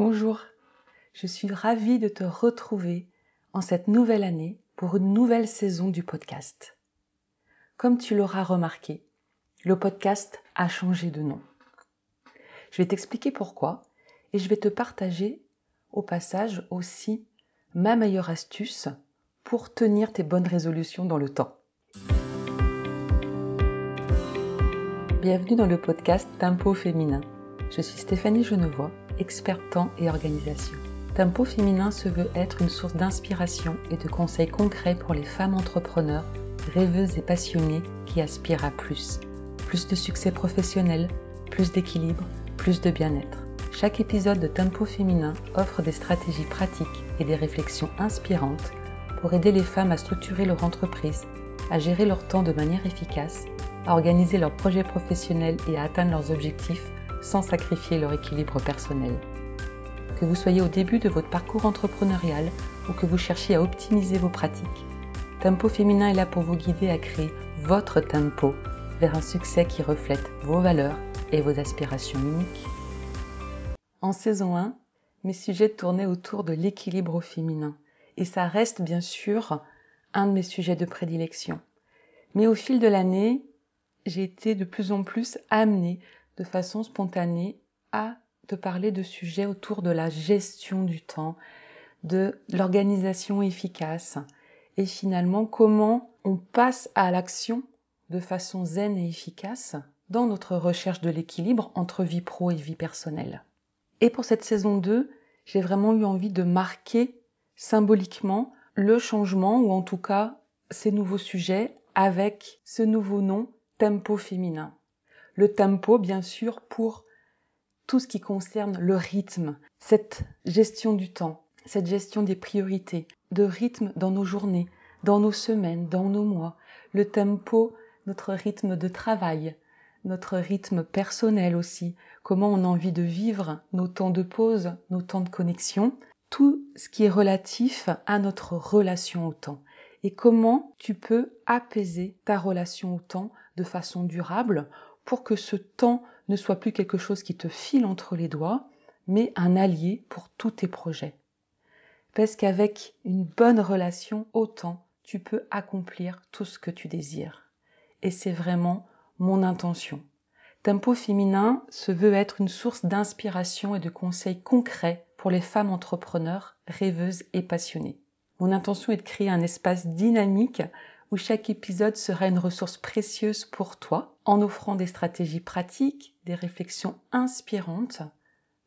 Bonjour, je suis ravie de te retrouver en cette nouvelle année pour une nouvelle saison du podcast. Comme tu l'auras remarqué, le podcast a changé de nom. Je vais t'expliquer pourquoi et je vais te partager au passage aussi ma meilleure astuce pour tenir tes bonnes résolutions dans le temps. Bienvenue dans le podcast Tempo féminin. Je suis Stéphanie Genevois expert temps et organisation. Tempo féminin se veut être une source d'inspiration et de conseils concrets pour les femmes entrepreneurs, rêveuses et passionnées qui aspirent à plus. Plus de succès professionnel, plus d'équilibre, plus de bien-être. Chaque épisode de Tempo féminin offre des stratégies pratiques et des réflexions inspirantes pour aider les femmes à structurer leur entreprise, à gérer leur temps de manière efficace, à organiser leurs projets professionnels et à atteindre leurs objectifs sans sacrifier leur équilibre personnel. Que vous soyez au début de votre parcours entrepreneurial ou que vous cherchiez à optimiser vos pratiques, Tempo Féminin est là pour vous guider à créer votre tempo vers un succès qui reflète vos valeurs et vos aspirations uniques. En saison 1, mes sujets tournaient autour de l'équilibre féminin et ça reste bien sûr un de mes sujets de prédilection. Mais au fil de l'année, j'ai été de plus en plus amenée de façon spontanée à te parler de sujets autour de la gestion du temps, de l'organisation efficace et finalement comment on passe à l'action de façon zen et efficace dans notre recherche de l'équilibre entre vie pro et vie personnelle. Et pour cette saison 2, j'ai vraiment eu envie de marquer symboliquement le changement ou en tout cas ces nouveaux sujets avec ce nouveau nom tempo féminin le tempo, bien sûr, pour tout ce qui concerne le rythme, cette gestion du temps, cette gestion des priorités, de rythme dans nos journées, dans nos semaines, dans nos mois, le tempo, notre rythme de travail, notre rythme personnel aussi, comment on a envie de vivre nos temps de pause, nos temps de connexion, tout ce qui est relatif à notre relation au temps. Et comment tu peux apaiser ta relation au temps de façon durable pour que ce temps ne soit plus quelque chose qui te file entre les doigts, mais un allié pour tous tes projets. Parce qu'avec une bonne relation au temps, tu peux accomplir tout ce que tu désires. Et c'est vraiment mon intention. Tempo féminin se veut être une source d'inspiration et de conseils concrets pour les femmes entrepreneurs, rêveuses et passionnées. Mon intention est de créer un espace dynamique où chaque épisode sera une ressource précieuse pour toi en offrant des stratégies pratiques, des réflexions inspirantes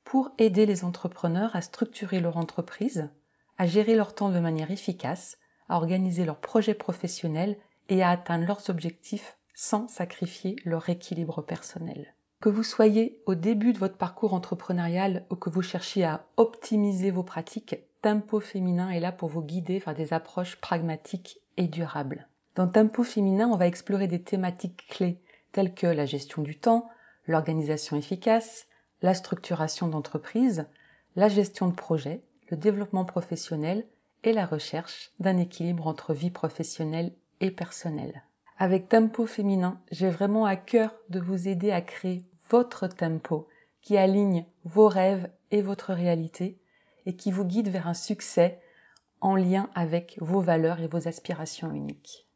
pour aider les entrepreneurs à structurer leur entreprise, à gérer leur temps de manière efficace, à organiser leurs projets professionnels et à atteindre leurs objectifs sans sacrifier leur équilibre personnel. Que vous soyez au début de votre parcours entrepreneurial ou que vous cherchiez à optimiser vos pratiques, Tempo Féminin est là pour vous guider vers des approches pragmatiques et durables. Dans Tempo féminin, on va explorer des thématiques clés telles que la gestion du temps, l'organisation efficace, la structuration d'entreprise, la gestion de projet, le développement professionnel et la recherche d'un équilibre entre vie professionnelle et personnelle. Avec Tempo féminin, j'ai vraiment à cœur de vous aider à créer votre tempo qui aligne vos rêves et votre réalité et qui vous guide vers un succès en lien avec vos valeurs et vos aspirations uniques.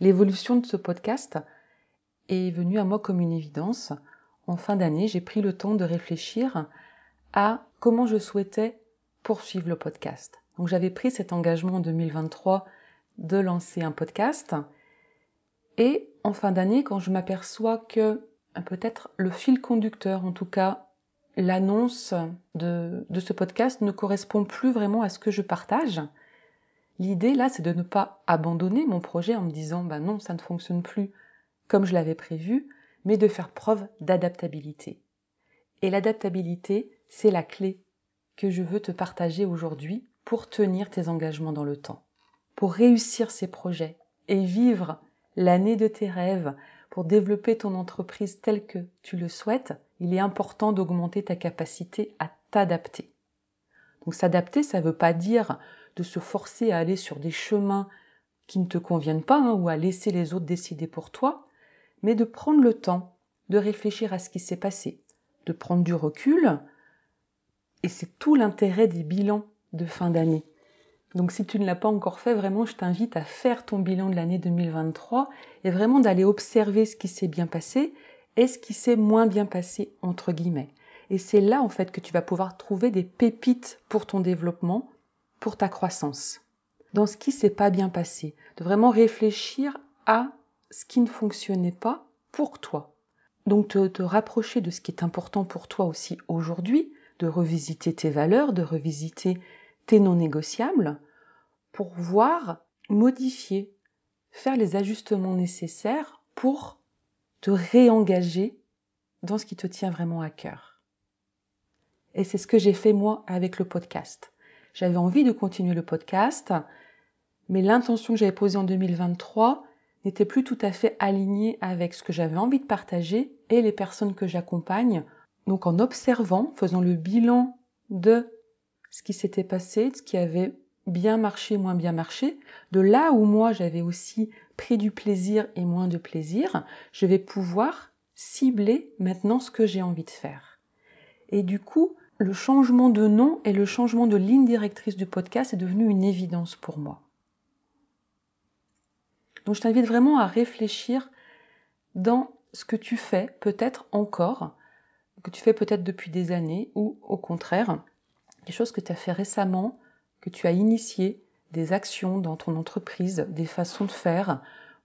L'évolution de ce podcast est venue à moi comme une évidence. En fin d'année, j'ai pris le temps de réfléchir à comment je souhaitais poursuivre le podcast. Donc j'avais pris cet engagement en 2023 de lancer un podcast. Et en fin d'année, quand je m'aperçois que peut-être le fil conducteur, en tout cas l'annonce de, de, ce podcast ne correspond plus vraiment à ce que je partage, L'idée là, c'est de ne pas abandonner mon projet en me disant bah non, ça ne fonctionne plus comme je l'avais prévu, mais de faire preuve d'adaptabilité. Et l'adaptabilité, c'est la clé que je veux te partager aujourd'hui pour tenir tes engagements dans le temps. Pour réussir ces projets et vivre l'année de tes rêves, pour développer ton entreprise telle que tu le souhaites, il est important d'augmenter ta capacité à t'adapter. Donc s'adapter, ça ne veut pas dire de se forcer à aller sur des chemins qui ne te conviennent pas hein, ou à laisser les autres décider pour toi, mais de prendre le temps de réfléchir à ce qui s'est passé, de prendre du recul Et c'est tout l'intérêt des bilans de fin d'année. Donc si tu ne l'as pas encore fait, vraiment, je t'invite à faire ton bilan de l'année 2023 et vraiment d'aller observer ce qui s'est bien passé et ce qui s'est moins bien passé, entre guillemets. Et c'est là, en fait, que tu vas pouvoir trouver des pépites pour ton développement, pour ta croissance. Dans ce qui s'est pas bien passé, de vraiment réfléchir à ce qui ne fonctionnait pas pour toi. Donc te, te rapprocher de ce qui est important pour toi aussi aujourd'hui, de revisiter tes valeurs, de revisiter tes non négociables, pour voir, modifier, faire les ajustements nécessaires pour te réengager dans ce qui te tient vraiment à cœur. Et c'est ce que j'ai fait moi avec le podcast. J'avais envie de continuer le podcast, mais l'intention que j'avais posée en 2023 n'était plus tout à fait alignée avec ce que j'avais envie de partager et les personnes que j'accompagne. Donc en observant, faisant le bilan de ce qui s'était passé, de ce qui avait bien marché, moins bien marché, de là où moi j'avais aussi pris du plaisir et moins de plaisir, je vais pouvoir cibler maintenant ce que j'ai envie de faire. Et du coup, le changement de nom et le changement de ligne directrice du podcast est devenu une évidence pour moi. Donc je t'invite vraiment à réfléchir dans ce que tu fais peut-être encore, que tu fais peut-être depuis des années, ou au contraire, des choses que tu as fait récemment, que tu as initié, des actions dans ton entreprise, des façons de faire,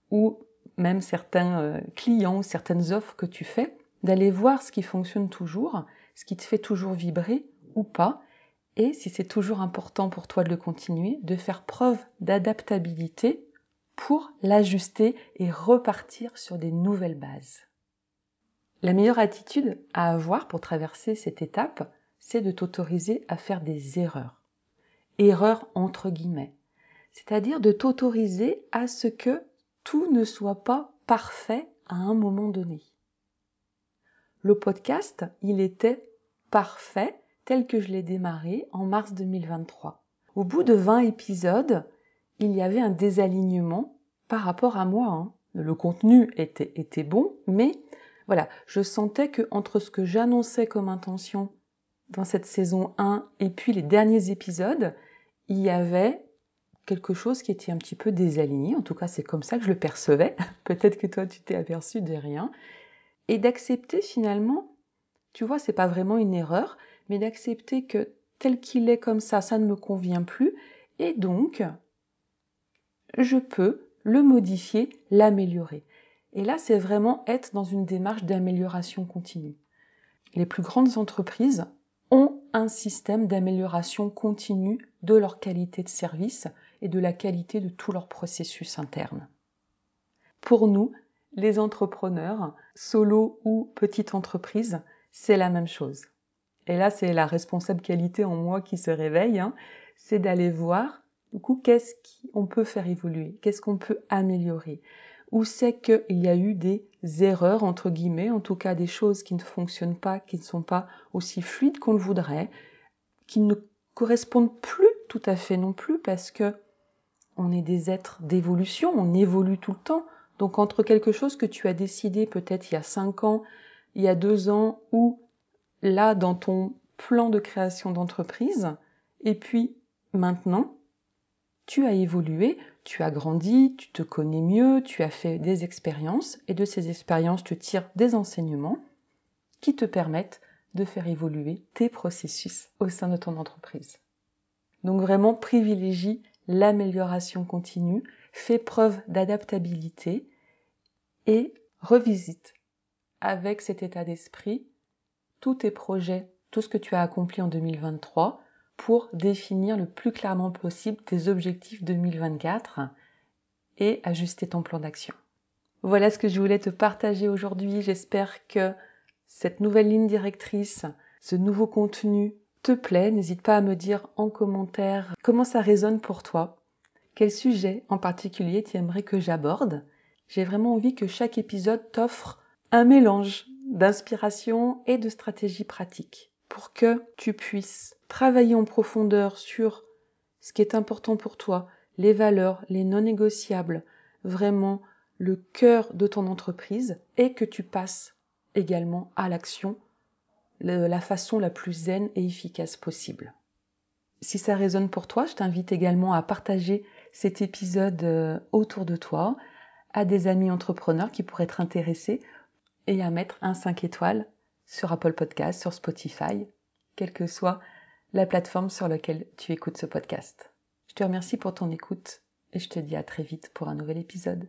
ou même certains euh, clients ou certaines offres que tu fais, d'aller voir ce qui fonctionne toujours, ce qui te fait toujours vibrer ou pas, et si c'est toujours important pour toi de le continuer, de faire preuve d'adaptabilité pour l'ajuster et repartir sur des nouvelles bases. La meilleure attitude à avoir pour traverser cette étape, c'est de t'autoriser à faire des erreurs. Erreurs entre guillemets. C'est-à-dire de t'autoriser à ce que tout ne soit pas parfait à un moment donné. Le podcast, il était parfait tel que je l'ai démarré en mars 2023. Au bout de 20 épisodes, il y avait un désalignement par rapport à moi. Hein. Le contenu était, bon, mais voilà, je sentais que entre ce que j'annonçais comme intention dans cette saison 1 et puis les derniers épisodes, il y avait quelque chose qui était un petit peu désaligné. En tout cas, c'est comme ça que je le percevais. Peut-être que toi, tu t'es aperçu de rien. Et d'accepter finalement, tu vois, c'est pas vraiment une erreur, mais d'accepter que tel qu'il est comme ça, ça ne me convient plus. Et donc, je peux le modifier, l'améliorer. Et là, c'est vraiment être dans une démarche d'amélioration continue. Les plus grandes entreprises ont un système d'amélioration continue de leur qualité de service et de la qualité de tout leur processus interne. Pour nous, les entrepreneurs, solo ou petite entreprise, c'est la même chose. Et là, c'est la responsable qualité en moi qui se réveille, hein. c'est d'aller voir du coup, qu'est-ce qu'on peut faire évoluer Qu'est-ce qu'on peut améliorer Où c'est qu'il y a eu des erreurs, entre guillemets, en tout cas des choses qui ne fonctionnent pas, qui ne sont pas aussi fluides qu'on le voudrait, qui ne correspondent plus tout à fait non plus, parce que on est des êtres d'évolution, on évolue tout le temps. Donc entre quelque chose que tu as décidé peut-être il y a cinq ans, il y a deux ans, ou là dans ton plan de création d'entreprise, et puis maintenant, tu as évolué, tu as grandi, tu te connais mieux, tu as fait des expériences et de ces expériences, tu tires des enseignements qui te permettent de faire évoluer tes processus au sein de ton entreprise. Donc vraiment privilégie l'amélioration continue, fais preuve d'adaptabilité et revisite avec cet état d'esprit tous tes projets, tout ce que tu as accompli en 2023 pour définir le plus clairement possible tes objectifs 2024 et ajuster ton plan d'action. Voilà ce que je voulais te partager aujourd'hui. J'espère que cette nouvelle ligne directrice, ce nouveau contenu te plaît. N'hésite pas à me dire en commentaire comment ça résonne pour toi. Quel sujet en particulier tu aimerais que j'aborde J'ai vraiment envie que chaque épisode t'offre un mélange d'inspiration et de stratégie pratique pour que tu puisses travailler en profondeur sur ce qui est important pour toi, les valeurs, les non négociables, vraiment le cœur de ton entreprise et que tu passes également à l'action la façon la plus zen et efficace possible. Si ça résonne pour toi, je t'invite également à partager cet épisode euh, autour de toi, à des amis entrepreneurs qui pourraient être intéressés et à mettre un 5 étoiles sur Apple Podcast, sur Spotify, quelle que soit la plateforme sur laquelle tu écoutes ce podcast. Je te remercie pour ton écoute et je te dis à très vite pour un nouvel épisode.